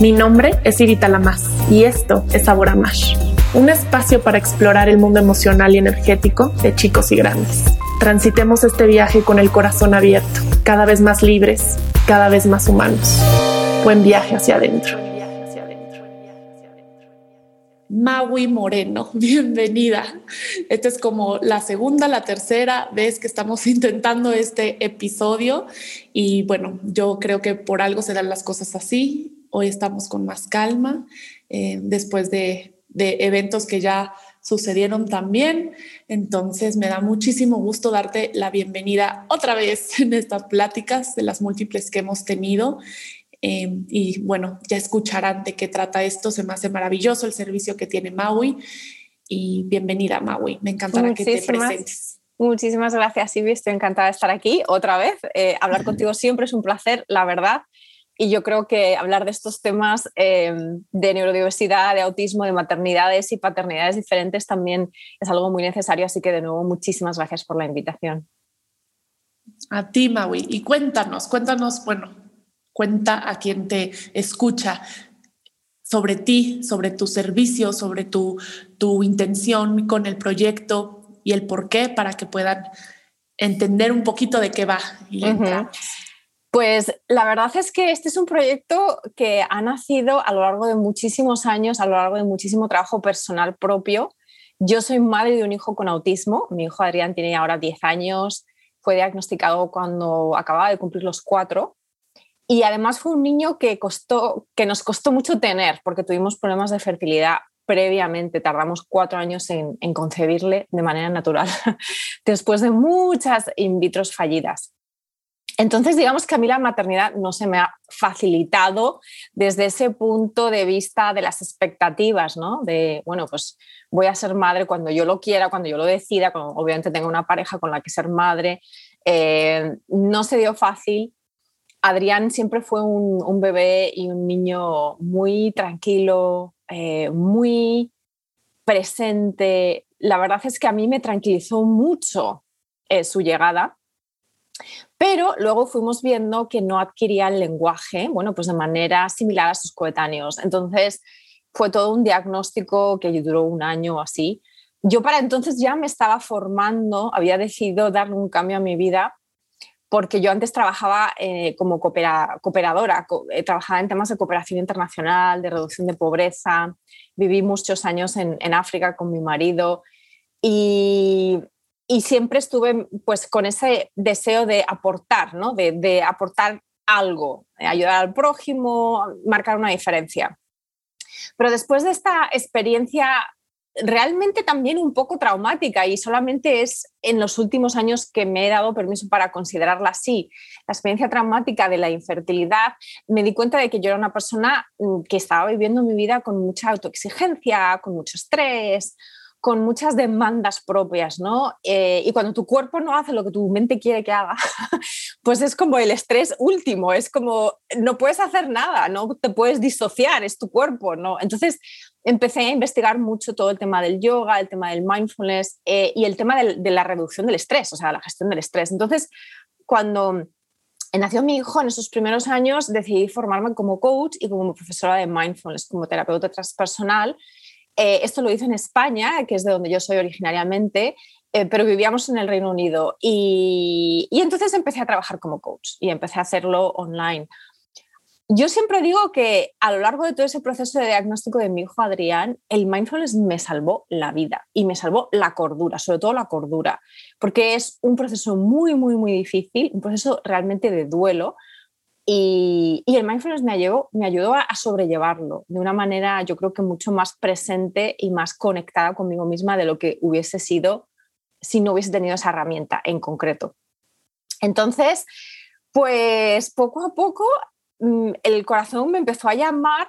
Mi nombre es Irita Lamas y esto es Sabor a Mash, un espacio para explorar el mundo emocional y energético de chicos y grandes. Transitemos este viaje con el corazón abierto, cada vez más libres, cada vez más humanos. Buen viaje hacia adentro. Maui Moreno, bienvenida. Esta es como la segunda, la tercera vez que estamos intentando este episodio y bueno, yo creo que por algo se dan las cosas así. Hoy estamos con más calma eh, después de, de eventos que ya sucedieron también. Entonces me da muchísimo gusto darte la bienvenida otra vez en estas pláticas de las múltiples que hemos tenido Em, y bueno, ya escucharán de qué trata esto. Se me hace maravilloso el servicio que tiene Maui. Y bienvenida, Maui. Me encantará que te presentes. Muchísimas gracias, Silvia. Estoy encantada de estar aquí otra vez. Eh, hablar contigo siempre es un placer, la verdad. Y yo creo que hablar de estos temas em, de neurodiversidad, de autismo, de maternidades y paternidades diferentes también es algo muy necesario. Así que de nuevo, muchísimas gracias por la invitación. A ti, Maui. Y cuéntanos, cuéntanos, bueno, cuenta a quien te escucha sobre ti, sobre tu servicio, sobre tu, tu intención con el proyecto y el por qué para que puedan entender un poquito de qué va. Pues la verdad es que este es un proyecto que ha nacido a lo largo de muchísimos años, a lo largo de muchísimo trabajo personal propio. Yo soy madre de un hijo con autismo. Mi hijo Adrián tiene ahora 10 años. Fue diagnosticado cuando acababa de cumplir los cuatro y además fue un niño que, nos costó mucho tener porque tuvimos problemas de fertilidad previamente. Tardamos cuatro años en, concebirle de manera natural, después de muchas in vitro fallidas. Entonces, digamos que a mí la maternidad no se me ha facilitado desde ese punto de vista de las expectativas, ¿no? De, bueno, pues voy a ser madre cuando yo lo quiera, cuando yo lo decida, cuando obviamente tengo una pareja con la que ser madre. Eh, no se dio fácil Adrián siempre fue un, bebé y un niño muy tranquilo, eh, muy presente. La verdad es que a mí me tranquilizó mucho eh, su llegada, pero luego fuimos viendo que no adquiría el lenguaje, bueno, pues de manera similar a sus coetáneos. Entonces fue todo un diagnóstico que duró un año o así. Yo para entonces ya me estaba formando, había decidido darle un cambio a mi vida porque yo antes trabajaba eh, como cooperadora, eh, trabajaba en temas de cooperación internacional, de reducción de pobreza, viví muchos años en, África con mi marido y, siempre estuve pues con ese deseo de aportar, ¿no? de, de aportar algo, ayudar al prójimo, marcar una diferencia. Pero después de esta experiencia realmente también un poco traumática y solamente es en los últimos años que me he dado permiso para considerarla así. La experiencia traumática de la infertilidad, me di cuenta de que yo era una persona mm, que estaba viviendo mi vida con mucha autoexigencia, con mucho estrés, con muchas demandas propias, ¿no? Eh, y cuando tu cuerpo no hace lo que tu mente quiere que haga, pues es como el estrés último, es como no puedes hacer nada, no te puedes disociar, es tu cuerpo, ¿no? Entonces empecé a investigar mucho todo el tema del yoga, el tema del mindfulness eh, y el tema de la reducción del estrés, o sea, la gestión del estrés. Entonces, cuando nació mi hijo, en esos primeros años decidí formarme como coach y como profesora de mindfulness, como terapeuta transpersonal eh, esto lo hice en España, que es de donde yo soy originariamente, eh, pero vivíamos en el Reino Unido. Y, entonces empecé a trabajar como coach y empecé a hacerlo online. Yo siempre digo que a lo largo de todo ese proceso de diagnóstico de mi hijo Adrián, el mindfulness me salvó la vida y me salvó la cordura, sobre todo la cordura, porque es un proceso muy, muy, muy difícil, un proceso realmente de duelo, y, el mindfulness me ayudó, me ayudó a, sobrellevarlo de una manera, yo creo que mucho más presente y más conectada conmigo misma de lo que hubiese sido si no hubiese tenido esa herramienta en concreto. Entonces, pues poco a poco mm, el corazón me empezó a llamar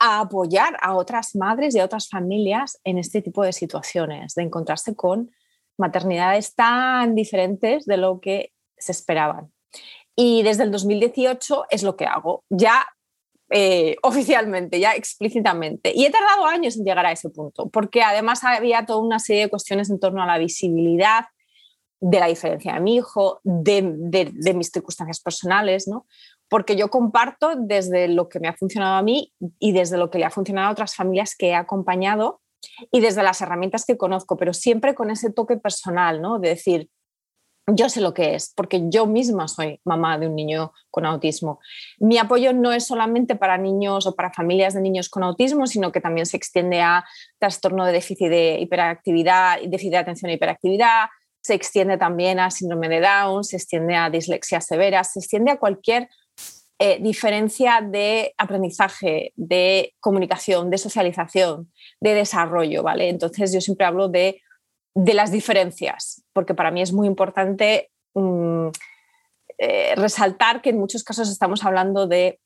a apoyar a otras madres y a otras familias en este tipo de situaciones, de encontrarse con maternidades tan diferentes de lo que se esperaban. Y desde el 2018 es lo que hago, ya eh, oficialmente, ya explícitamente. Y he tardado años en llegar a ese punto, porque además había toda una serie de cuestiones en torno a la visibilidad de la diferencia de mi hijo, de, mis circunstancias personales, ¿no? porque yo comparto desde lo que me ha funcionado a mí y desde lo que le ha funcionado a otras familias que he acompañado y desde las herramientas que conozco, pero siempre con ese toque personal, ¿no? De decir, yo sé lo que es, porque yo misma soy mamá de un niño con autismo. Mi apoyo no es solamente para niños o para familias de niños con autismo, sino que también se extiende a trastorno de déficit de hiperactividad, déficit de atención e hiperactividad, se extiende también a síndrome de Down, se extiende a dislexia severa, se extiende a cualquier eh, diferencia de aprendizaje, de comunicación, de socialización, de desarrollo, ¿vale? Entonces yo siempre hablo de de las diferencias, porque para mí es muy importante mm, eh, resaltar que en muchos casos estamos hablando de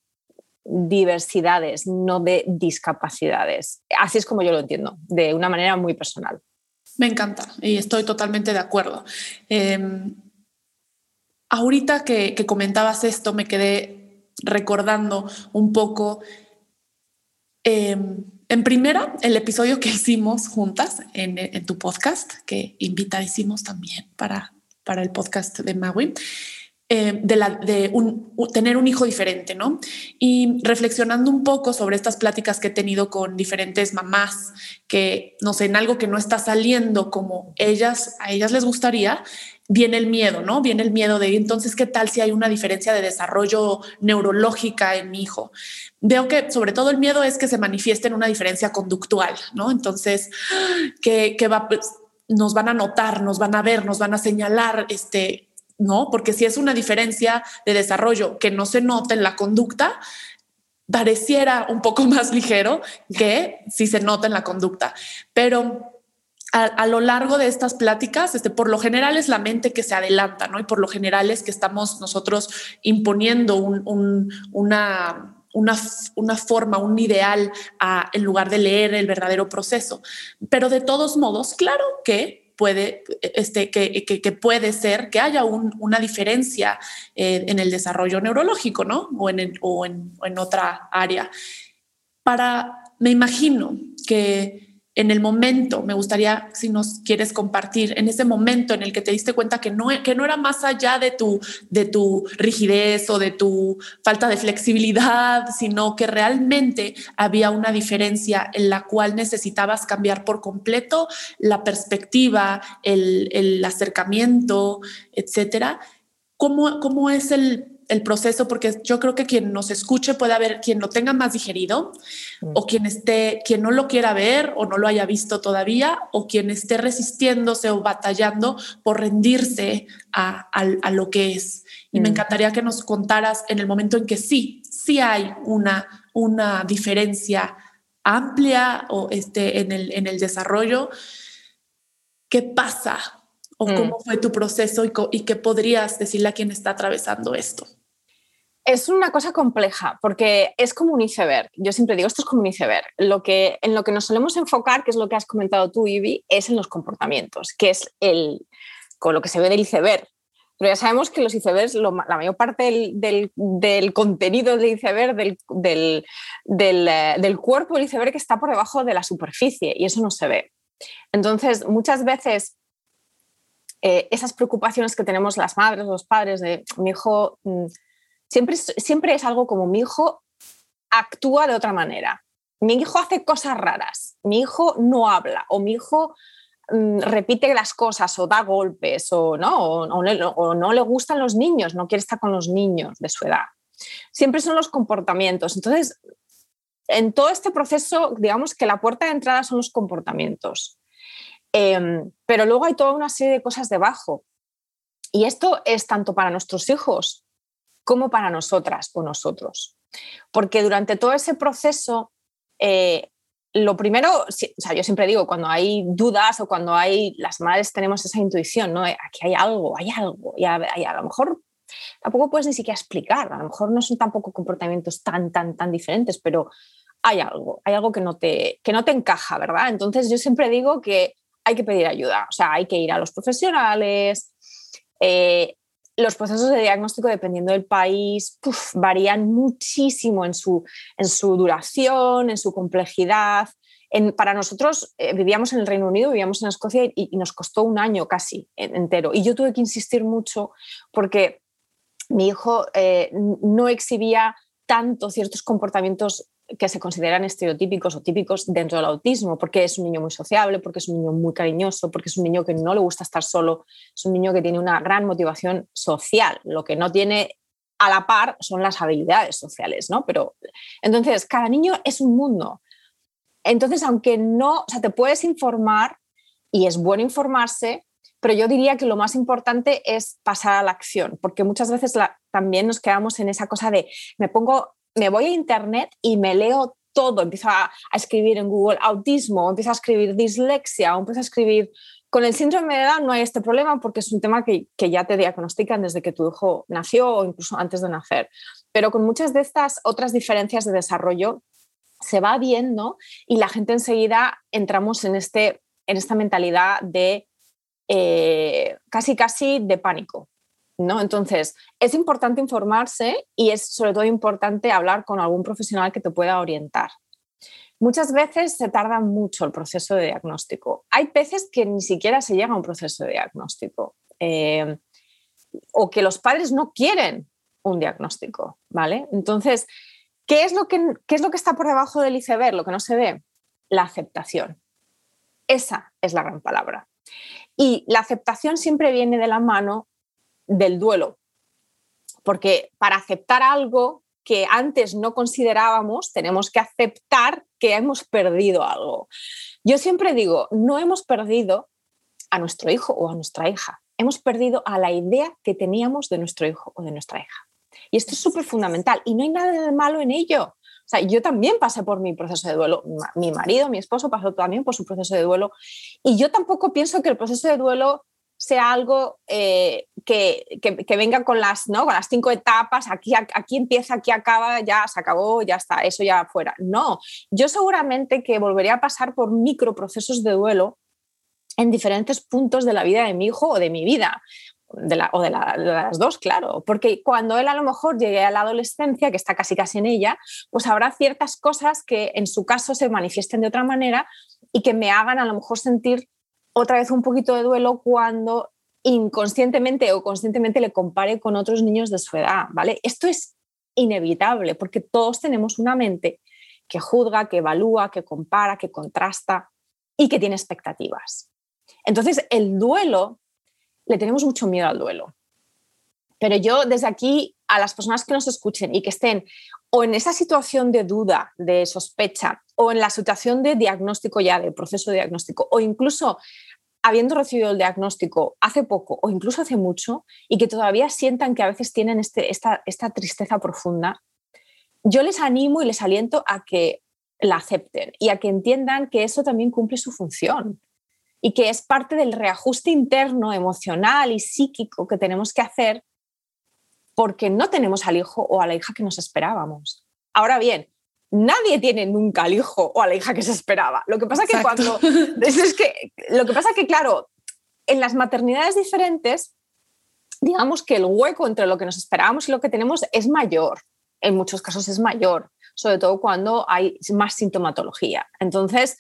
diversidades, no de discapacidades. Así es como yo lo entiendo, de una manera muy personal. Me encanta y estoy totalmente de acuerdo. Em, ahorita que, comentabas esto, me quedé recordando un poco em, en primera, el episodio que hicimos juntas en, tu podcast, que invitadísimos también para, para el podcast de Maui, eh, de, la, de tener un hijo diferente, ¿no? Y reflexionando un poco sobre estas pláticas que he tenido con diferentes mamás, que no sé, en algo que no está saliendo como ellas, a ellas les gustaría, viene el miedo, ¿no? Viene el miedo de entonces, ¿qué tal si hay una diferencia de desarrollo neurológica en mi hijo? Veo que sobre todo el miedo es que se manifieste en una diferencia conductual, ¿no? Entonces, que, va, pues, nos van a notar, nos van a ver, nos van a señalar, este, ¿no? Porque si es una diferencia de desarrollo que no se nota en la conducta, pareciera un poco más ligero que si se nota en la conducta. Pero a, lo largo de estas pláticas, este, por lo general es la mente que se adelanta, ¿no? Y por lo general es que estamos nosotros imponiendo una, una, forma, un ideal en lugar de leer el verdadero proceso. Pero de todos modos, claro que puede, este, que, que, puede ser que haya una diferencia eh, en el desarrollo neurológico, ¿no? O en, o en otra área. Para, me imagino que en el momento, me gustaría si nos quieres compartir, en ese momento en el que te diste cuenta que no, que no era más allá de tu, de tu rigidez o de tu falta de flexibilidad, sino que realmente había una diferencia en la cual necesitabas cambiar por completo la perspectiva, el, el acercamiento, etcétera. ¿Cómo, ¿Cómo es el el proceso, porque yo creo que quien nos escuche puede haber quien lo tenga más digerido o quien esté, quien no lo quiera ver o no lo haya visto todavía o quien esté resistiéndose o batallando por rendirse a, lo que es. Y me mm. encantaría que nos contaras en el momento en que sí, sí hay una, una diferencia amplia o este, en, el, en el desarrollo. ¿Qué pasa o mm. cómo fue tu proceso y, qué podrías decirle a quien está atravesando esto. Es una cosa compleja porque es como un iceberg. Yo siempre digo, esto es como un iceberg. Lo que, en lo que nos solemos enfocar, que es lo que has comentado tú, Ivy, es en los comportamientos, que es el, con lo que se ve del iceberg. Pero ya sabemos que los icebergs, la mayor parte del, del, contenido del iceberg, del, del, eh, del, cuerpo del iceberg está por debajo de la superficie y eso no se ve. Entonces, muchas veces eh, esas preocupaciones que tenemos las madres, los padres de mi hijo, mm, siempre, siempre es algo como mi hijo actúa de otra manera, mi hijo hace cosas raras, mi hijo no habla o mi hijo mm, repite las cosas o da golpes o no, o, no le gustan los niños, no quiere estar con los niños de su edad. Siempre son los comportamientos. Entonces, en todo este proceso, digamos que la puerta de entrada son los comportamientos. Em, pero luego hay toda una serie de cosas debajo. Y esto es tanto para nuestros hijos como para nosotras o nosotros. Porque durante todo ese proceso, eh, lo primero, o sea, yo siempre digo, cuando hay dudas o cuando hay, las madres tenemos esa intuición, ¿no? Aquí hay algo, hay algo, y a, a, lo mejor tampoco puedes ni siquiera explicar, a lo mejor no son tampoco comportamientos tan, tan, tan diferentes, pero hay algo, hay algo que no te, que no te encaja, ¿verdad? Entonces yo siempre digo que hay que pedir ayuda, o sea, hay que ir a los profesionales. Eh, los procesos de diagnóstico, dependiendo del país, varían muchísimo en su, en su duración, en su complejidad. para nosotros eh, vivíamos en el Reino Unido, vivíamos en Escocia y, nos costó un año casi entero. Y yo tuve que insistir mucho porque mi hijo eh, no exhibía tanto ciertos comportamientos que se consideran estereotípicos o típicos dentro del autismo, porque es un niño muy sociable, porque es un niño muy cariñoso, porque es un niño que no le gusta estar solo, es un niño que tiene una gran motivación social. Lo que no tiene a la par son las habilidades sociales, ¿no? Pero entonces, cada niño es un mundo. Entonces, aunque no, o sea, te puedes informar y es bueno informarse, pero yo diría que lo más importante es pasar a la acción, porque muchas veces también nos quedamos en esa cosa de me pongo, me voy a internet y me leo todo, empiezo a, escribir en Google autismo, empiezo a escribir dislexia, empiezo a escribir con el síndrome de Down no hay este problema porque es un tema que, que, ya te diagnostican desde que tu hijo nació o incluso antes de nacer. Pero con muchas de estas otras diferencias de desarrollo se va viendo y la gente enseguida entramos en, este, en esta mentalidad de eh, casi casi de pánico. ¿No? Entonces, es importante informarse y es sobre todo importante hablar con algún profesional que te pueda orientar. Muchas veces se tarda mucho el proceso de diagnóstico. Hay veces que ni siquiera se llega a un proceso de diagnóstico eh, o que los padres no quieren un diagnóstico, ¿vale? Entonces, ¿qué es, lo que, ¿qué es lo que está por debajo del iceberg, lo que no se ve? La aceptación. Esa es la gran palabra. Y la aceptación siempre viene de la mano del duelo, porque para aceptar algo que antes no considerábamos, tenemos que aceptar que hemos perdido algo. Yo siempre digo, no hemos perdido a nuestro hijo o a nuestra hija, hemos perdido a la idea que teníamos de nuestro hijo o de nuestra hija. Y esto es súper fundamental y no hay nada de malo en ello. O sea, yo también pasé por mi proceso de duelo. Mi marido, mi esposo pasó también por su proceso de duelo. Y yo tampoco pienso que el proceso de duelo sea algo eh, que, que, venga con las, ¿no? con las cinco etapas, aquí, aquí empieza, aquí acaba, ya se acabó, ya está, eso ya fuera. No, yo seguramente que volvería a pasar por microprocesos de duelo en diferentes puntos de la vida de mi hijo o de mi vida o de, las dos, claro, porque cuando él a lo mejor llegue a la adolescencia, que está casi casi en ella, pues habrá ciertas cosas que en su caso se manifiesten de otra manera y que me hagan a lo mejor sentir otra vez un poquito de duelo cuando inconscientemente o conscientemente le compare con otros niños de su edad, ¿vale? Esto es inevitable porque todos tenemos una mente que juzga, que evalúa, que compara, que contrasta y que tiene expectativas. Entonces, el duelo le tenemos mucho miedo al duelo. Pero yo desde aquí a las personas que nos escuchen y que estén o en esa situación de duda, de sospecha, o en la situación de diagnóstico ya, de proceso de diagnóstico, o incluso habiendo recibido el diagnóstico hace poco o incluso hace mucho y que todavía sientan que a veces tienen este, esta, esta tristeza profunda, yo les animo y les aliento a que la acepten y a que entiendan que eso también cumple su función y que es parte del reajuste interno, emocional y psíquico que tenemos que hacer porque no tenemos al hijo o a la hija que nos esperábamos. Ahora bien, nadie tiene nunca al hijo o a la hija que se esperaba. Lo que pasa que cuando es que lo que pasa que claro, en las maternidades diferentes digamos que el hueco entre lo que nos esperábamos y lo que tenemos es mayor. En muchos casos es mayor, sobre todo cuando hay más sintomatología. Entonces,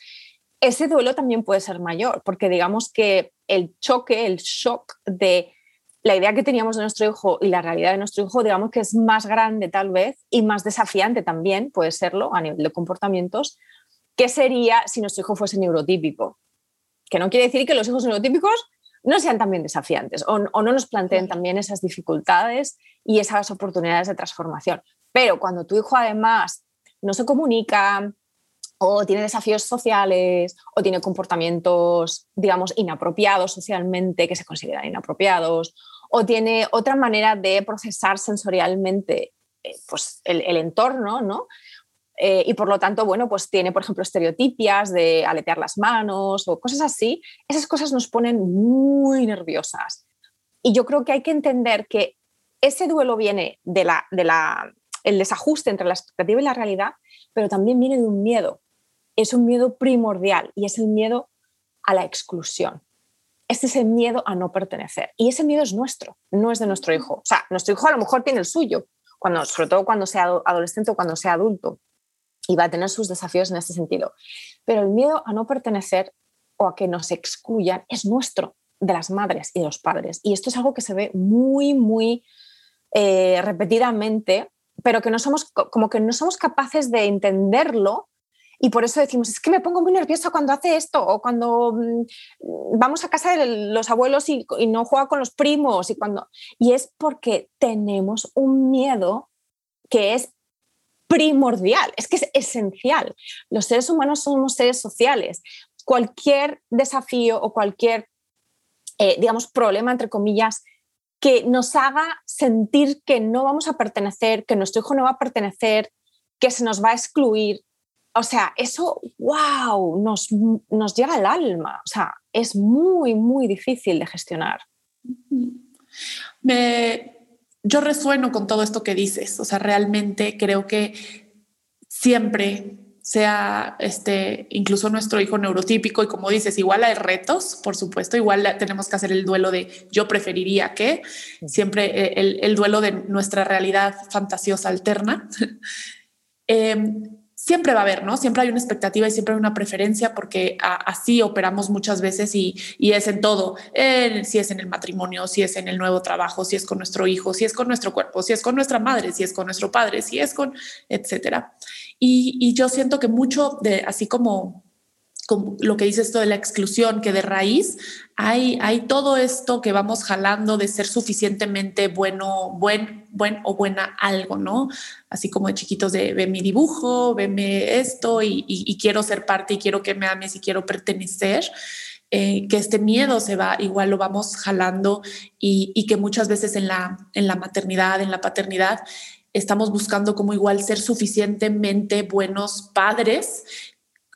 ese duelo también puede ser mayor, porque digamos que el choque, el shock de la idea que teníamos de nuestro hijo y la realidad de nuestro hijo, digamos que es más grande tal vez y más desafiante también, puede serlo a nivel de comportamientos, que sería si nuestro hijo fuese neurotípico. Que no quiere decir que los hijos neurotípicos no sean también desafiantes o, o no nos planteen también esas dificultades y esas oportunidades de transformación. Pero cuando tu hijo además no se comunica, o tiene desafíos sociales, o tiene comportamientos, digamos, inapropiados socialmente, que se consideran inapropiados, o tiene otra manera de procesar sensorialmente eh, pues, el, entorno, ¿no? Eh, y por lo tanto, bueno, pues tiene, por ejemplo, estereotipias de aletear las manos o cosas así, esas cosas nos ponen muy nerviosas. Y yo creo que hay que entender que ese duelo viene de la, de la, el desajuste entre la expectativa y la realidad, pero también viene de un miedo es un miedo primordial y es el miedo a la exclusión. Es el miedo a no pertenecer. Y ese miedo es nuestro, no es de nuestro hijo. O sea, nuestro hijo a lo mejor tiene el suyo, cuando, sobre todo cuando sea adolescente o cuando sea adulto, y va a tener sus desafíos en este sentido. Pero el miedo a no pertenecer o a que nos excluyan es nuestro, de las madres y de los padres. Y esto es algo que se ve muy, muy eh, repetidamente, pero que no somos, como que no somos capaces de entenderlo y por eso decimos, es que me pongo muy nerviosa cuando hace esto, o cuando mm, vamos a casa de los abuelos y, no juega con los primos, y, cuando... y es porque tenemos un miedo que es primordial, es que es esencial. Los seres humanos somos seres sociales. Cualquier desafío o cualquier, eh, digamos, problema, entre comillas, que nos haga sentir que no vamos a pertenecer, que nuestro hijo no va a pertenecer, que se nos va a excluir. O sea, eso, wow, nos, nos llega al alma. O sea, es muy, muy difícil de gestionar. Me, yo resueno con todo esto que dices, o sea, realmente creo que siempre sea este incluso nuestro hijo neurotípico y como dices igual hay retos por supuesto igual tenemos que hacer el duelo de yo preferiría que siempre eh, el, el duelo de nuestra realidad fantasiosa alterna eh, siempre va a haber, ¿no? Siempre hay una expectativa y siempre hay una preferencia porque así operamos muchas veces y, es en todo, si es en el matrimonio, si es en el nuevo trabajo, si es con nuestro hijo, si es con nuestro cuerpo, si es con nuestra madre, si es con nuestro padre, si es con, etcétera. Y, y yo siento que mucho de, así como como lo que dice esto de la exclusión, que de raíz hay, hay todo esto que vamos jalando de ser suficientemente bueno, buen, buen o buena algo, ¿no? Así como de chiquitos de ve mi dibujo, veme esto y, quiero ser parte y quiero que me ames y quiero pertenecer. Eh, que este miedo se va, igual lo vamos jalando y, y que muchas veces en la, en la maternidad, en la paternidad, estamos buscando como igual ser suficientemente buenos padres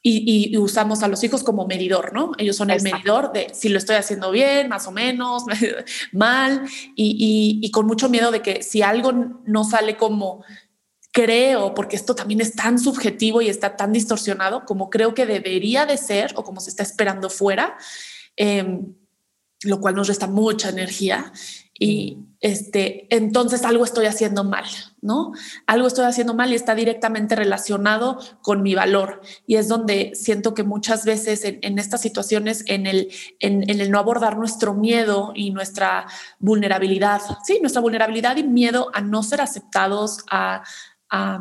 y, usamos a los hijos como medidor, ¿no? Ellos son el medidor de si lo estoy haciendo bien, más o menos, mal, y, con mucho miedo de que si algo no sale como creo, porque esto también es tan subjetivo y está tan distorsionado como creo que debería de ser o como se está esperando fuera, em, lo cual nos resta mucha energía y este, entonces algo estoy haciendo mal, ¿no? Algo estoy haciendo mal y está directamente relacionado con mi valor. Y es donde siento que muchas veces en, estas situaciones, en el, no abordar nuestro miedo y nuestra vulnerabilidad, sí, nuestra vulnerabilidad y miedo a no ser aceptados, a, a,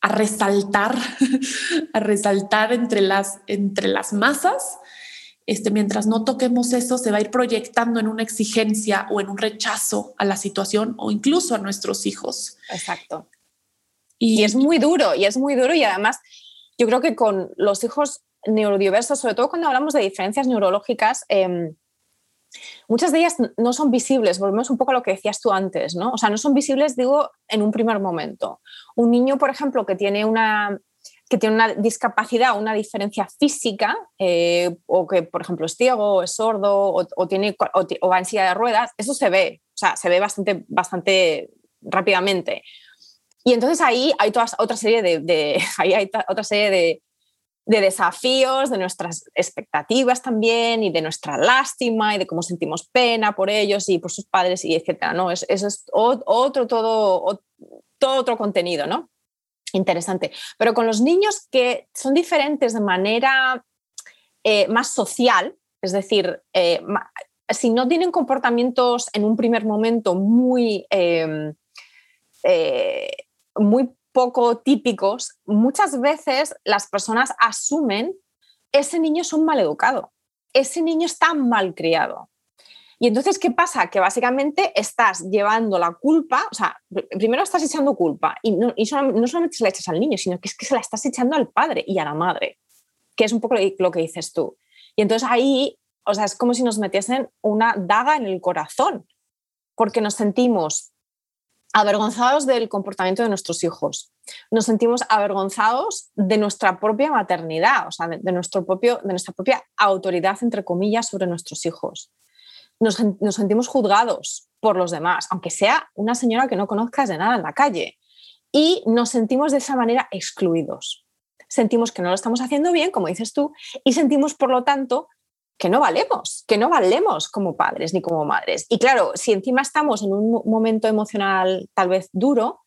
a resaltar, a resaltar entre las, entre las masas, este, mientras no toquemos eso, se va a ir proyectando en una exigencia o en un rechazo a la situación o incluso a nuestros hijos. Exacto. Y, es muy duro, y es muy duro, y además yo creo que con los hijos neurodiversos, sobre todo cuando hablamos de diferencias neurológicas, em, muchas de ellas no son visibles, volvemos un poco a lo que decías tú antes, ¿no? O sea, no son visibles, digo, en un primer momento. Un niño, por ejemplo, que tiene una que tiene una discapacidad, una diferencia física, eh, o que, por ejemplo, es ciego, o es sordo, o, tiene, o, va en silla de ruedas, eso se ve, o sea, se ve bastante, bastante rápidamente. Y entonces ahí hay toda, otra serie de, ahí hay otra serie de, de, desafíos, de nuestras expectativas también, y de nuestra lástima, y de cómo sentimos pena por ellos y por sus padres, y etcétera, ¿no? Eso es otro, todo, todo otro contenido, ¿no? Interesante. Pero con los niños que son diferentes de manera eh, más social, es decir, eh, si no tienen comportamientos en un primer momento muy, em, eh, muy poco típicos, muchas veces las personas asumen ese niño es un mal educado, ese niño está mal criado. Y entonces, ¿qué pasa? Que básicamente estás llevando la culpa, o sea, primero estás echando culpa y no, solamente se la echas al niño, sino que es que se la estás echando al padre y a la madre, que es un poco lo que dices tú. Y entonces ahí, o sea, es como si nos metiesen una daga en el corazón, porque nos sentimos avergonzados del comportamiento de nuestros hijos, nos sentimos avergonzados de nuestra propia maternidad, o sea, de, nuestro propio, de nuestra propia autoridad, entre comillas, sobre nuestros hijos nos, sentimos juzgados por los demás, aunque sea una señora que no conozcas de nada en la calle. Y nos sentimos de esa manera excluidos. Sentimos que no lo estamos haciendo bien, como dices tú, y sentimos, por lo tanto, que no valemos, que no valemos como padres ni como madres. Y claro, si encima estamos en un momento emocional tal vez duro,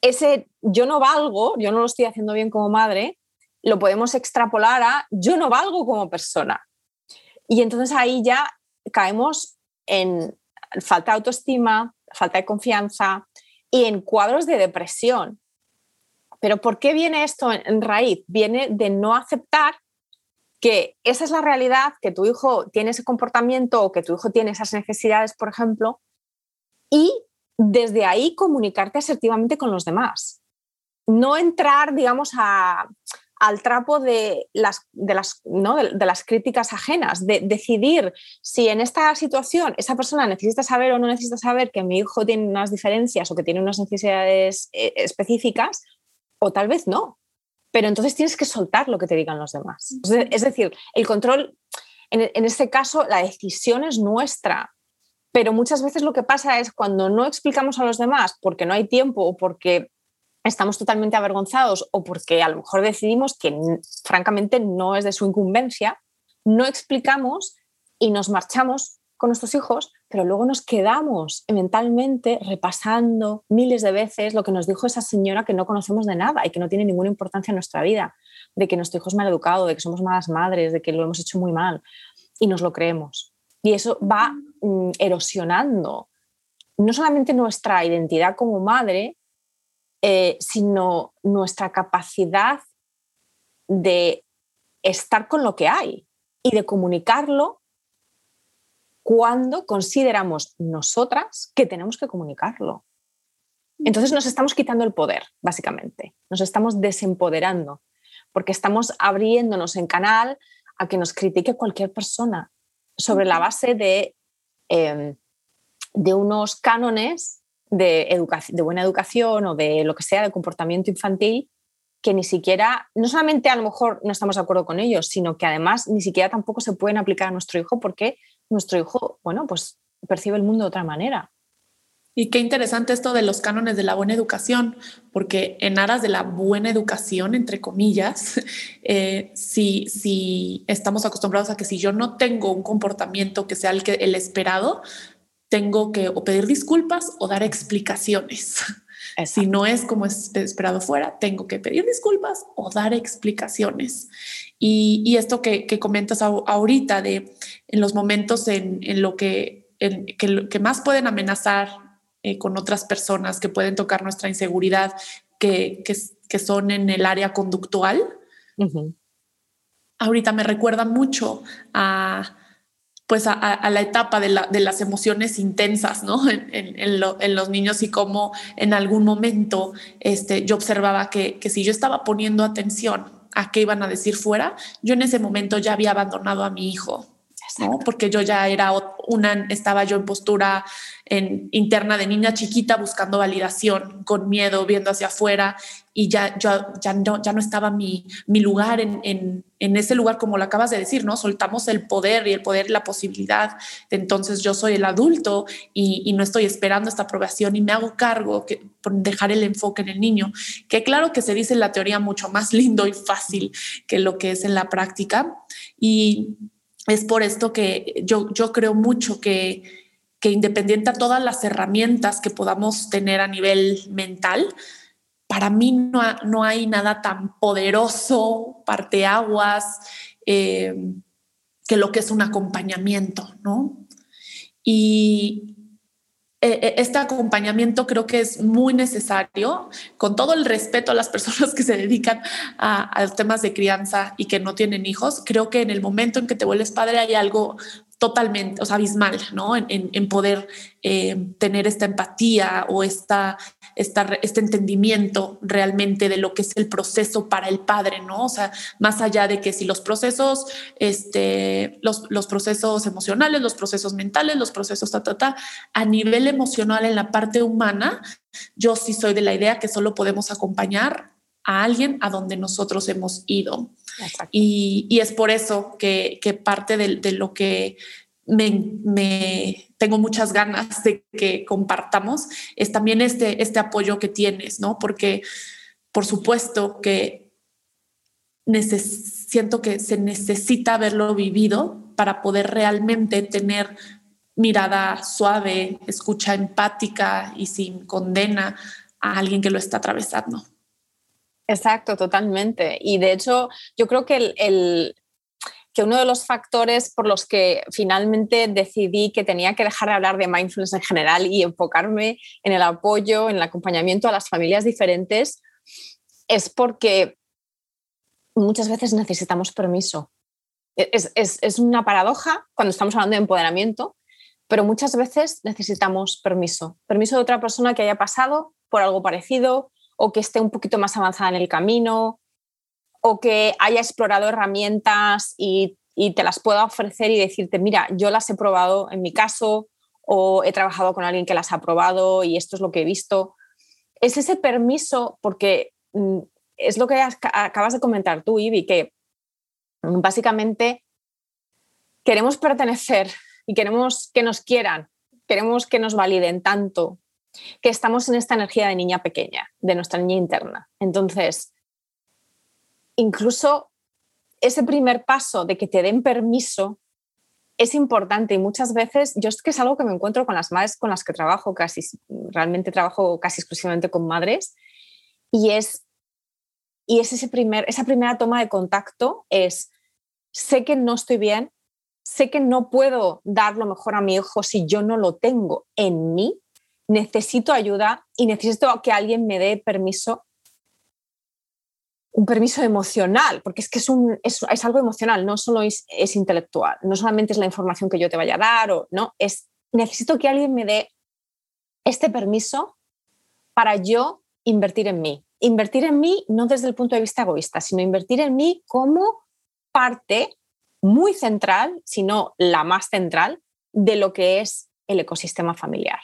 ese yo no valgo, yo no lo estoy haciendo bien como madre, lo podemos extrapolar a yo no valgo como persona. Y entonces ahí ya caemos en falta de autoestima, falta de confianza y en cuadros de depresión. Pero ¿por qué viene esto en raíz? Viene de no aceptar que esa es la realidad, que tu hijo tiene ese comportamiento o que tu hijo tiene esas necesidades, por ejemplo, y desde ahí comunicarte asertivamente con los demás. No entrar, digamos, al trapo de las, de, las, de, las, críticas ajenas, de decidir si en esta situación esa persona necesita saber o no necesita saber que mi hijo tiene unas diferencias o que tiene unas necesidades eh, específicas, o tal vez no. Pero entonces tienes que soltar lo que te digan los demás. Es decir, el control, en, en este caso, la decisión es nuestra, pero muchas veces lo que pasa es cuando no explicamos a los demás porque no hay tiempo o porque estamos totalmente avergonzados o porque a lo mejor decidimos que francamente no es de su incumbencia, no explicamos y nos marchamos con nuestros hijos, pero luego nos quedamos mentalmente repasando miles de veces lo que nos dijo esa señora que no conocemos de nada y que no tiene ninguna importancia en nuestra vida, de que nuestro hijo es mal educado, de que somos malas madres, de que lo hemos hecho muy mal y nos lo creemos. Y eso va mm, erosionando no solamente nuestra identidad como madre, eh, sino nuestra capacidad de estar con lo que hay y de comunicarlo cuando consideramos nosotras que tenemos que comunicarlo. Entonces nos estamos quitando el poder, básicamente. Nos estamos desempoderando porque estamos abriéndonos en canal a que nos critique cualquier persona sobre la base de, em, de unos cánones de, de buena educación o de lo que sea, de comportamiento infantil, que ni siquiera, no solamente a lo mejor no estamos de acuerdo con ellos, sino que además ni siquiera tampoco se pueden aplicar a nuestro hijo porque nuestro hijo, bueno, pues percibe el mundo de otra manera. Y qué interesante esto de los cánones de la buena educación, porque en aras de la buena educación, entre comillas, eh, si, si estamos acostumbrados a que si yo no tengo un comportamiento que sea el, esperado, tengo que o pedir disculpas o dar explicaciones. Si no es como es esperado fuera, tengo que pedir disculpas o dar explicaciones. Y, esto que, comentas ahorita de en los momentos en, en lo que, en, que, que más pueden amenazar eh, con otras personas que pueden tocar nuestra inseguridad, que, que, son en el área conductual. Ahorita me recuerda mucho a, pues a, la etapa de, la, de, las emociones intensas, ¿no? En, los niños y cómo en algún momento este, yo observaba que si yo estaba poniendo atención a qué iban a decir fuera, yo en ese momento ya había abandonado a mi hijo, ¿no? Porque yo ya era una, estaba yo en postura en, interna de niña chiquita buscando validación, con miedo, viendo hacia afuera y ya, yo, ya, no, ya no estaba mi, mi lugar en, en, en, ese lugar, como lo acabas de decir, ¿no? Soltamos el poder y el poder y la posibilidad. Entonces yo soy el adulto y, y, no estoy esperando esta aprobación y me hago cargo que, por dejar el enfoque en el niño, que claro que se dice en la teoría mucho más lindo y fácil que lo que es en la práctica. Y es por esto que yo, creo mucho que, que independiente todas las herramientas que podamos tener a nivel mental, para mí no, no hay nada tan poderoso, parteaguas, eh, que lo que es un acompañamiento, ¿no? Y este acompañamiento creo que es muy necesario, con todo el respeto a las personas que se dedican a, a temas de crianza y que no tienen hijos. Creo que en el momento en que te vuelves padre hay algo totalmente, o sea, abismal, ¿no? En, poder eh, tener esta empatía o esta, esta, este entendimiento realmente de lo que es el proceso para el padre, ¿no? O sea, más allá de que si los procesos, este, los, los procesos emocionales, los procesos mentales, los procesos, ta, ta, ta, a nivel emocional en la parte humana, yo sí soy de la idea que solo podemos acompañar a alguien a donde nosotros hemos ido. Y, es por eso que, parte de, lo que me, tengo muchas ganas de que compartamos es también este, este apoyo que tienes, ¿no? Porque por supuesto que siento que se necesita haberlo vivido para poder realmente tener mirada suave, escucha empática y sin condena a alguien que lo está atravesando. Exacto, totalmente. Y de hecho, yo creo que el, que uno de los factores por los que finalmente decidí que tenía que dejar de hablar de mindfulness en general y enfocarme en el apoyo, en el acompañamiento a las familias diferentes, es porque muchas veces necesitamos permiso. Es, es, una paradoja cuando estamos hablando de empoderamiento, pero muchas veces necesitamos permiso. Permiso de otra persona que haya pasado por algo parecido o que esté un poquito más avanzada en el camino o que haya explorado herramientas y, te las pueda ofrecer y decirte, mira, yo las he probado en mi caso o he trabajado con alguien que las ha probado y esto es lo que he visto. Es ese permiso porque mm, es lo que acabas de comentar tú, Ivy, que básicamente queremos pertenecer y queremos que nos quieran, queremos que nos validen tanto, que estamos en esta energía de niña pequeña, de nuestra niña interna. Entonces, incluso ese primer paso de que te den permiso es importante y muchas veces, yo es que es algo que me encuentro con las madres con las que trabajo, casi, realmente trabajo casi exclusivamente con madres, y es, y es ese primer, esa primera toma de contacto, es, sé que no estoy bien, sé que no puedo dar lo mejor a mi hijo si yo no lo tengo en mí, necesito ayuda y necesito que alguien me dé permiso un permiso emocional, porque es que es, un, es, algo emocional, no solo es, intelectual, no solamente es la información que yo te vaya a dar, o, no, es necesito que alguien me dé este permiso para yo invertir en mí. Invertir en mí no desde el punto de vista egoísta, sino invertir en mí como parte muy central, sino la más central, de lo que es el ecosistema familiar.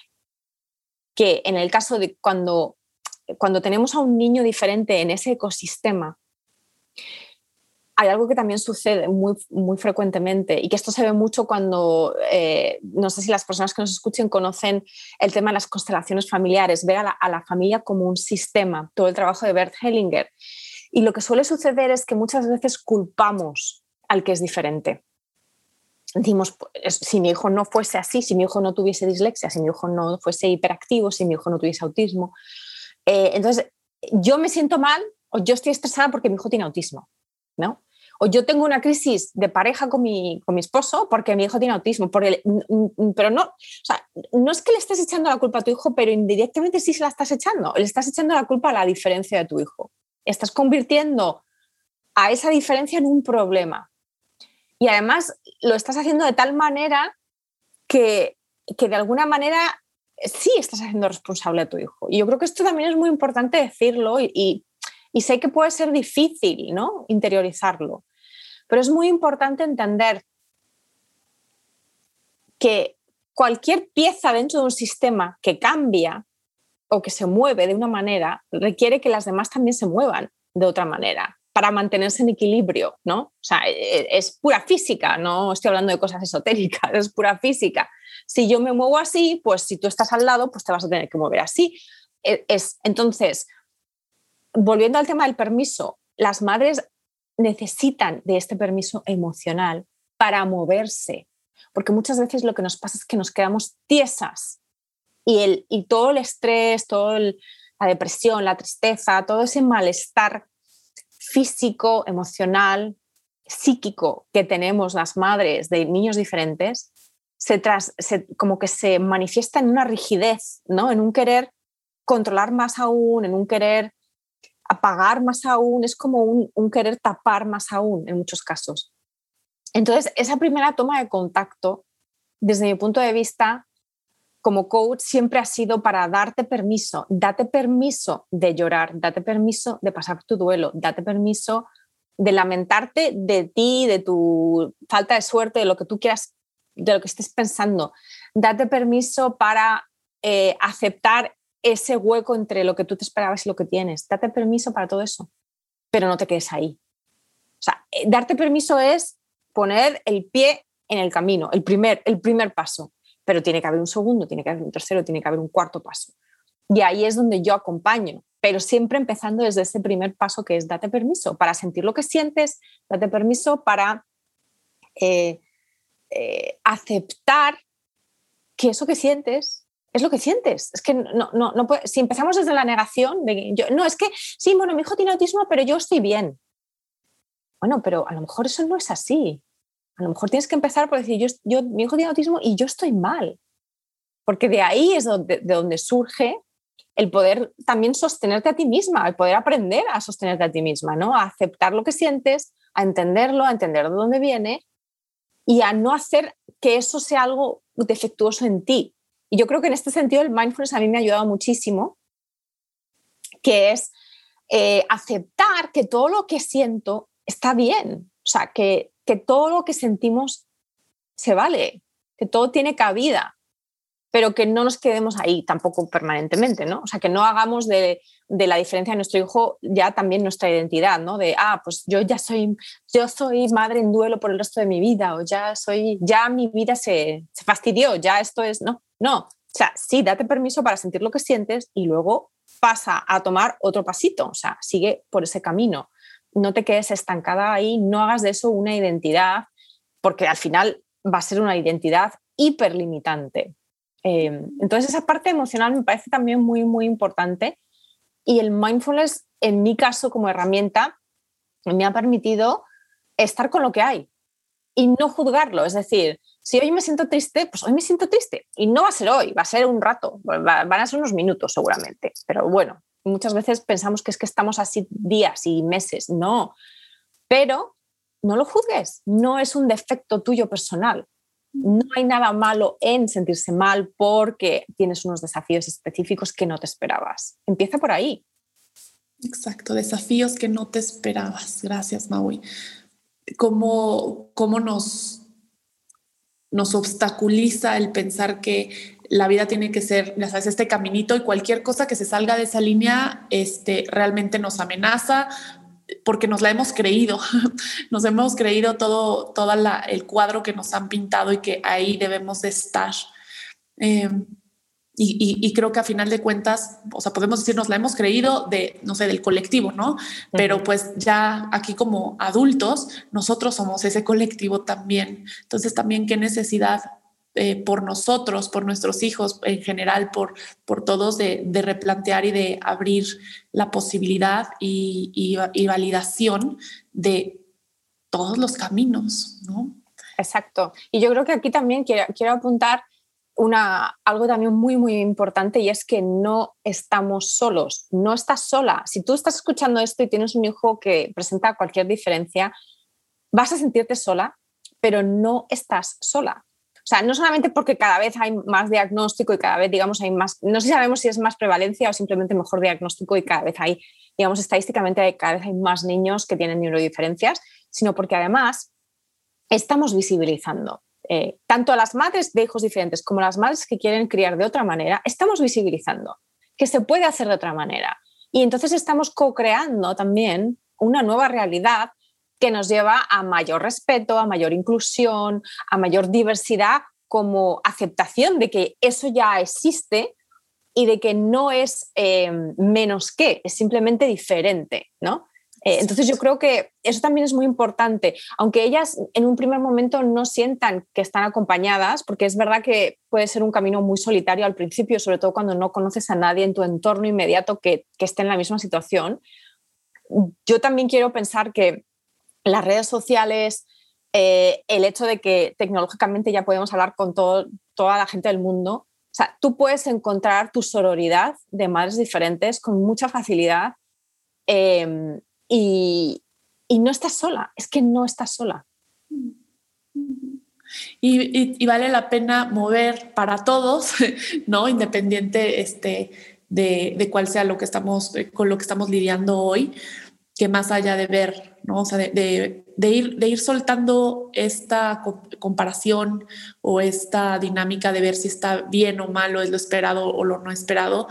Que en el caso de cuando cuando tenemos a un niño diferente en ese ecosistema, hay algo que también sucede muy, muy frecuentemente y que esto se ve mucho cuando, eh, no sé si las personas que nos escuchen conocen el tema de las constelaciones familiares, ve a la, familia como un sistema, todo el trabajo de Bert Hellinger. Y lo que suele suceder es que muchas veces culpamos al que es diferente. Decimos, si mi hijo no fuese así, si mi hijo no tuviese dislexia, si mi hijo no fuese hiperactivo, si mi hijo no tuviese autismo, eh, entonces, yo me siento mal o yo estoy estresada porque mi hijo tiene autismo, ¿no? O yo tengo una crisis de pareja con mi, con mi esposo porque mi hijo tiene autismo. Por pero no, o sea, no es que le estés echando la culpa a tu hijo, pero indirectamente sí se la estás echando. Le estás echando la culpa a la diferencia de tu hijo. Estás convirtiendo a esa diferencia en un problema. Y además lo estás haciendo de tal manera que, que de alguna manera sí estás haciendo responsable a tu hijo. Y yo creo que esto también es muy importante decirlo y, sé que puede ser difícil, ¿no? Interiorizarlo. Pero es muy importante entender que cualquier pieza dentro de un sistema que cambia o que se mueve de una manera requiere que las demás también se muevan de otra manera para mantenerse en equilibrio, ¿no? O sea, e, e, es pura física, no estoy hablando de cosas esotéricas, es pura física. Si yo me muevo así, pues si tú estás al lado, pues te vas a tener que mover así. E, es, entonces, volviendo al tema del permiso, las madres necesitan de este permiso emocional para moverse, porque muchas veces lo que nos pasa es que nos quedamos tiesas y, el, y todo el estrés, toda la depresión, la tristeza, todo ese malestar físico, emocional, psíquico que tenemos las madres de niños diferentes, se, como que se manifiesta en una rigidez, ¿no? en un querer controlar más aún, en un querer apagar más aún, es como un, un querer tapar más aún en muchos casos. Entonces, esa primera toma de contacto, desde mi punto de vista, como coach siempre ha sido para darte permiso, date permiso de llorar, date permiso de pasar tu duelo, date permiso de lamentarte de ti, de tu falta de suerte, de lo que tú quieras, de lo que estés pensando. Date permiso para eh, aceptar ese hueco entre lo que tú te esperabas y lo que tienes. Date permiso para todo eso, pero no te quedes ahí. O sea, eh, darte permiso es poner el pie en el camino, el primer, el primer paso pero tiene que haber un segundo, tiene que haber un tercero, tiene que haber un cuarto paso. Y ahí es donde yo acompaño, pero siempre empezando desde ese primer paso que es date permiso para sentir lo que sientes, date permiso para eh, eh, aceptar que eso que sientes es lo que sientes. Es que no, no, no si empezamos desde la negación, de no, es que sí, bueno, mi hijo tiene autismo, pero yo estoy bien. Bueno, pero a lo mejor eso no es así. A lo mejor tienes que empezar por decir, yo, mi hijo tiene autismo y yo estoy mal. Porque de ahí es donde, de donde surge el poder también sostenerte a ti misma, el poder aprender a sostenerte a ti misma, ¿no? A aceptar lo que sientes, a entenderlo, a entender de dónde viene y a no hacer que eso sea algo defectuoso en ti. Y yo creo que en este sentido el mindfulness a mí me ha ayudado muchísimo, que es eh, aceptar que todo lo que siento está bien, o sea, que, que todo lo que sentimos se vale, que todo tiene cabida pero que no nos quedemos ahí tampoco permanentemente, ¿no? O sea, que no hagamos de, la diferencia de nuestro hijo ya también nuestra identidad, ¿no? De, ah, pues yo ya soy, yo soy madre en duelo por el resto de mi vida, o ya soy, ya mi vida se, se fastidió, ya esto es, no, no. O sea, sí, date permiso para sentir lo que sientes y luego pasa a tomar otro pasito, o sea, sigue por ese camino. No te quedes estancada ahí, no hagas de eso una identidad, porque al final va a ser una identidad hiperlimitante. Em, entonces esa parte emocional me parece también muy, muy importante y el mindfulness, en mi caso como herramienta, me ha permitido estar con lo que hay y no juzgarlo. Es decir, si hoy me siento triste, pues hoy me siento triste. Y no va a ser hoy, va a ser un rato, van a ser unos minutos seguramente. Pero bueno, muchas veces pensamos que es que estamos así días y meses. No, pero no lo juzgues, no es un defecto tuyo personal no hay nada malo en sentirse mal porque tienes unos desafíos específicos que no te esperabas. Empieza por ahí. Exacto, desafíos que no te esperabas. Gracias, Maui. ¿Cómo, cómo nos, nos obstaculiza el pensar que la vida tiene que ser, ya sabes, este caminito y cualquier cosa que se salga de esa línea este, realmente nos amenaza porque nos la hemos creído, nos hemos creído todo, todo el cuadro que nos han pintado y que ahí debemos de estar. Em, y, creo que a final de cuentas, o sea, podemos decir, nos la hemos creído de, no sé, del colectivo, ¿no? Pero pues ya aquí como adultos, nosotros somos ese colectivo también. Entonces también qué necesidad eh, por nosotros, por nuestros hijos en general, por, por todos, de, replantear y de abrir la posibilidad y, validación de todos los caminos, ¿no? Exacto. Y yo creo que aquí también quiero, quiero apuntar una, algo también muy, muy importante y es que no estamos solos, no estás sola. Si tú estás escuchando esto y tienes un hijo que presenta cualquier diferencia, vas a sentirte sola, pero no estás sola. O sea, no solamente porque cada vez hay más diagnóstico y cada vez, digamos, hay más, no sé si sabemos si es más prevalencia o simplemente mejor diagnóstico y cada vez hay, digamos, estadísticamente cada vez hay más niños que tienen neurodiferencias, sino porque además estamos visibilizando eh, tanto a las madres de hijos diferentes como a las madres que quieren criar de otra manera, estamos visibilizando que se puede hacer de otra manera. Y entonces estamos co-creando también una nueva realidad que nos lleva a mayor respeto, a mayor inclusión, a mayor diversidad como aceptación de que eso ya existe y de que no es eh, menos que, es simplemente diferente, ¿no? Eh, entonces yo creo que eso también es muy importante, aunque ellas en un primer momento no sientan que están acompañadas, porque es verdad que puede ser un camino muy solitario al principio, sobre todo cuando no conoces a nadie en tu entorno inmediato que, que esté en la misma situación. Yo también quiero pensar que las redes sociales, eh, el hecho de que tecnológicamente ya podemos hablar con toda la gente del mundo. O sea, tú puedes encontrar tu sororidad de madres diferentes con mucha facilidad em, y, no estás sola, es que no estás sola. Y, vale la pena mover para todos, ¿no? Independiente este, de, de, cuál sea lo que estamos, con lo que estamos lidiando hoy, que más allá de ver, ¿no? O sea, de, ir, de ir soltando esta comparación o esta dinámica de ver si está bien o malo, es lo esperado o lo no esperado,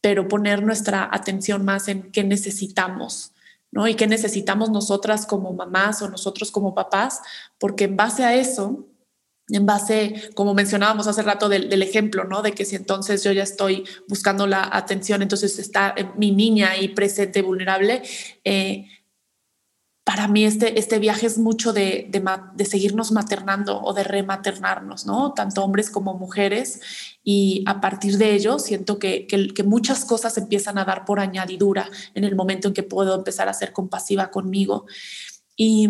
pero poner nuestra atención más en qué necesitamos, ¿no? Y qué necesitamos nosotras como mamás o nosotros como papás, porque en base a eso en base, como mencionábamos hace rato del, ejemplo, ¿no? De que si entonces yo ya estoy buscando la atención, entonces está eh, mi niña ahí presente, vulnerable. Eh, para mí este, este viaje es mucho de, de, seguirnos maternando o de rematernarnos, ¿no? Tanto hombres como mujeres. Y a partir de ello siento que, que, que muchas cosas empiezan a dar por añadidura en el momento en que puedo empezar a ser compasiva conmigo. Y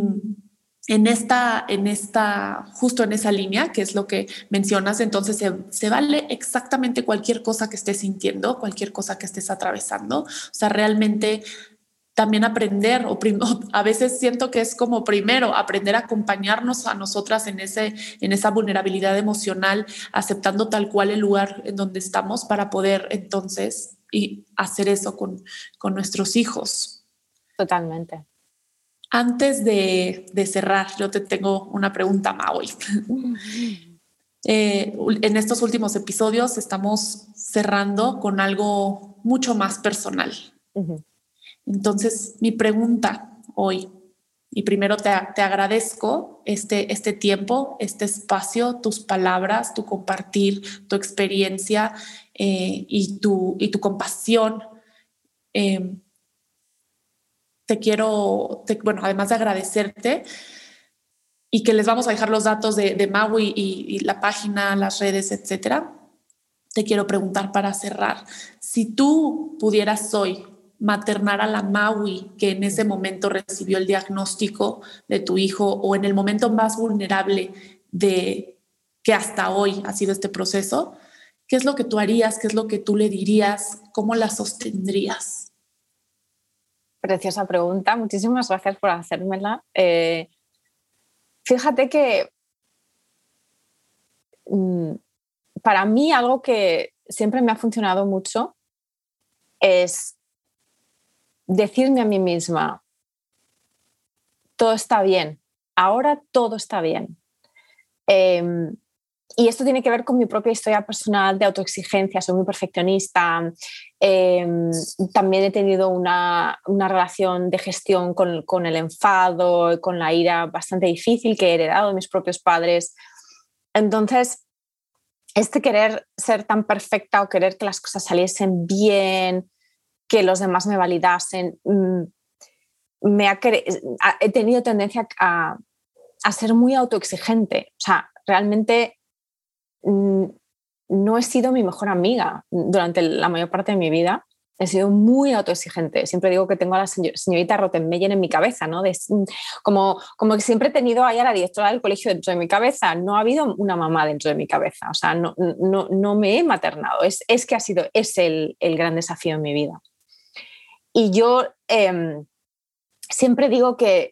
en esta, en esta, justo en esa línea, que es lo que mencionas, entonces se, vale exactamente cualquier cosa que estés sintiendo, cualquier cosa que estés atravesando. O sea, realmente también aprender, o a veces siento que es como primero aprender a acompañarnos a nosotras en, ese, en esa vulnerabilidad emocional, aceptando tal cual el lugar en donde estamos para poder entonces y hacer eso con, con nuestros hijos. Totalmente. Antes de, cerrar, yo te tengo una pregunta, Maui. Eh, en estos últimos episodios estamos cerrando con algo mucho más personal. Entonces, mi pregunta hoy, y primero te, agradezco este, este tiempo, este espacio, tus palabras, tu compartir, tu experiencia eh, y, tu, y tu compasión. Eh, te quiero, bueno, además de agradecerte y que les vamos a dejar los datos de, Maui y, la página, las redes, etcétera, te quiero preguntar para cerrar, si tú pudieras hoy maternar a la Maui que en ese momento recibió el diagnóstico de tu hijo o en el momento más vulnerable de que hasta hoy ha sido este proceso, ¿qué es lo que tú harías? ¿Qué es lo que tú le dirías? ¿Cómo la sostendrías? Preciosa pregunta, muchísimas gracias por hacérmela. Eh, fíjate que mm, para mí algo que siempre me ha funcionado mucho es decirme a mí misma, todo está bien, ahora todo está bien. Em, y esto tiene que ver con mi propia historia personal de autoexigencia, soy muy perfeccionista, em, también he tenido una, relación de gestión con, el enfado, con la ira bastante difícil que he heredado de mis propios padres. Entonces, este querer ser tan perfecta o querer que las cosas saliesen bien, que los demás me validasen, mm, me ha, he tenido tendencia a, a ser muy autoexigente. O sea, realmente Mm, no he sido mi mejor amiga durante la mayor parte de mi vida. He sido muy autoexigente. Siempre digo que tengo a la señorita Rottenmeier en mi cabeza, ¿no? Como, como que siempre he tenido ahí a la directora del colegio dentro de mi cabeza. No ha habido una mamá dentro de mi cabeza. O sea, no, no, no me he maternado. Es, es, que ha sido, es el, el, gran desafío en mi vida. Y yo em, siempre digo que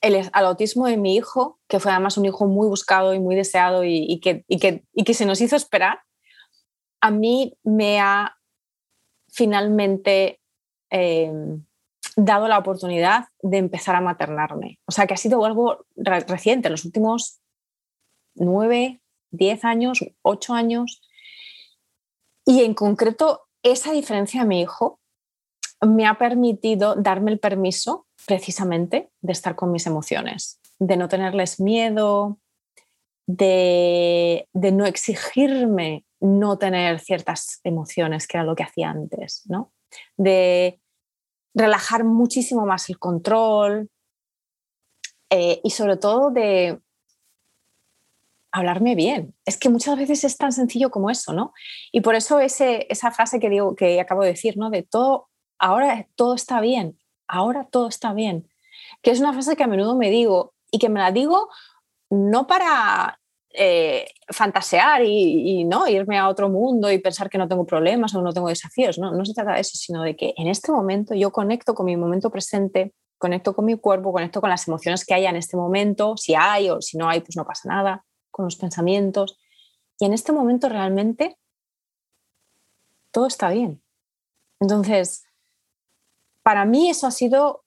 el, al autismo de mi hijo, que fue además un hijo muy buscado y muy deseado y, que, se nos hizo esperar, a mí me ha finalmente em, dado la oportunidad de empezar a maternarme. O sea, que ha sido algo reciente, en los últimos nueve, diez años, ocho años. Y en concreto, esa diferencia de mi hijo me ha permitido darme el permiso precisamente de estar con mis emociones, de no tenerles miedo, de, no exigirme no tener ciertas emociones, que era lo que hacía antes, ¿no? de relajar muchísimo más el control eh, y sobre todo de hablarme bien. Es que muchas veces es tan sencillo como eso, ¿no? Y por eso esa frase que, digo, que acabo de decir, ¿no? De todo, ahora todo está bien, ahora todo está bien. Que es una frase que a menudo me digo y que me la digo no para eh, fantasear y, no irme a otro mundo y pensar que no tengo problemas o no tengo desafíos. No, no se trata de eso, sino de que en este momento yo conecto con mi momento presente, conecto con mi cuerpo, conecto con las emociones que haya en este momento, si hay o si no hay, pues no pasa nada, con los pensamientos. Y en este momento realmente todo está bien. Entonces, para mí eso ha sido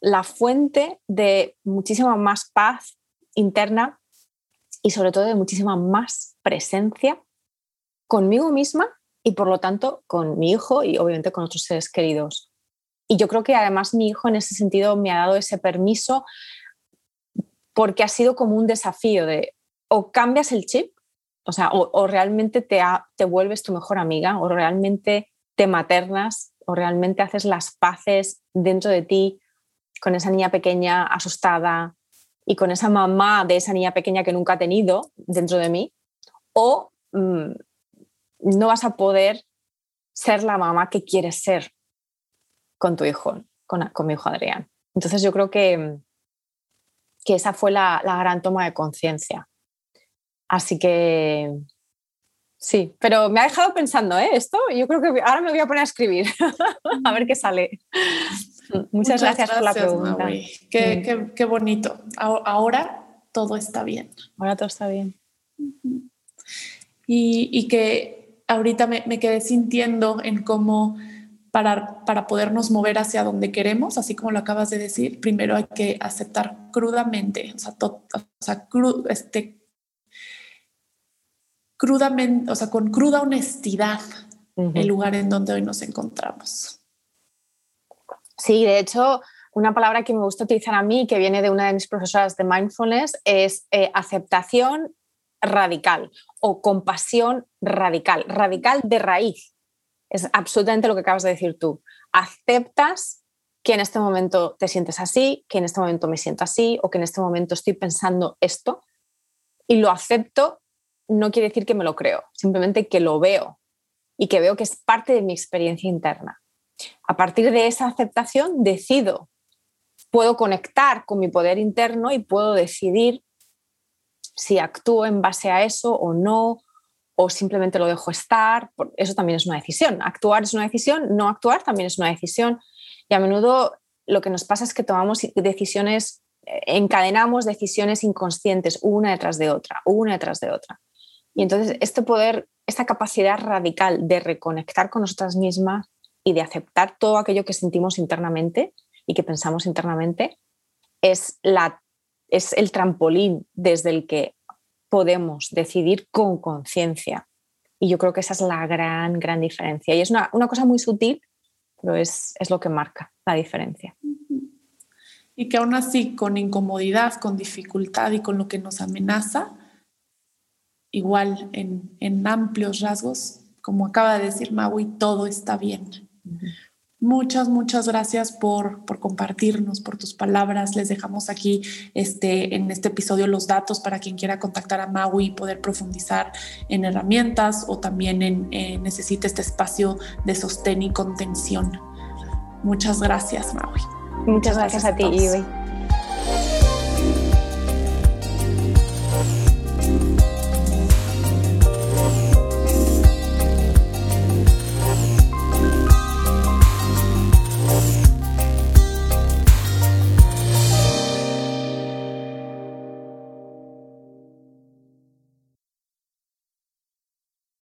la fuente de muchísima más paz interna y sobre todo de muchísima más presencia conmigo misma y por lo tanto con mi hijo y obviamente con otros seres queridos. Y yo creo que además mi hijo en ese sentido me ha dado ese permiso porque ha sido como un desafío de o cambias el chip, o sea, o, realmente te, te vuelves tu mejor amiga o realmente te maternas o realmente haces las paces dentro de ti con esa niña pequeña asustada y con esa mamá de esa niña pequeña que nunca ha tenido dentro de mí, o mm, no vas a poder ser la mamá que quieres ser con tu hijo, con, mi hijo Adrián. Entonces yo creo que, que esa fue la gran toma de conciencia. Así que sí, pero me ha dejado pensando, ¿eh? Esto, yo creo que ahora me voy a poner a escribir, a ver qué sale. Muchas, gracias, por la pregunta. Qué, qué, bonito. Ahora todo está bien. Ahora todo está bien. Y, y que ahorita me, me, quedé sintiendo en cómo para, para podernos mover hacia donde queremos, así como lo acabas de decir, primero hay que aceptar crudamente, o sea, o sea cru, este, crudamente, o sea, con cruda honestidad el lugar en donde hoy nos encontramos. Sí, de hecho, una palabra que me gusta utilizar a mí, que viene de una de mis profesoras de mindfulness, es eh, aceptación radical o compasión radical, radical de raíz. Es absolutamente lo que acabas de decir tú. Aceptas que en este momento te sientes así, que en este momento me siento así o que en este momento estoy pensando esto y lo acepto no quiere decir que me lo creo, simplemente que lo veo y que veo que es parte de mi experiencia interna. A partir de esa aceptación decido, puedo conectar con mi poder interno y puedo decidir si actúo en base a eso o no, o simplemente lo dejo estar. Eso también es una decisión. Actuar es una decisión, no actuar también es una decisión. Y a menudo lo que nos pasa es que tomamos decisiones, eh, encadenamos decisiones inconscientes una detrás de otra, una detrás de otra. Y entonces este poder, esta capacidad radical de reconectar con nosotras mismas y de aceptar todo aquello que sentimos internamente y que pensamos internamente, es, la, es el trampolín desde el que podemos decidir con conciencia. Y yo creo que esa es la gran, gran diferencia. Y es una, una cosa muy sutil, pero es, es lo que marca la diferencia. Y que aún así, con incomodidad, con dificultad y con lo que nos amenaza, igual en, en amplios rasgos, como acaba de decir Maui, todo está bien. Muchas, muchas gracias por, por, compartirnos, por tus palabras. Les dejamos aquí este, en este episodio los datos para quien quiera contactar a Maui y poder profundizar en herramientas o también en, necesite este espacio de sostén y contención. Muchas gracias, Maui. Muchas, gracias, a ti, Ivy.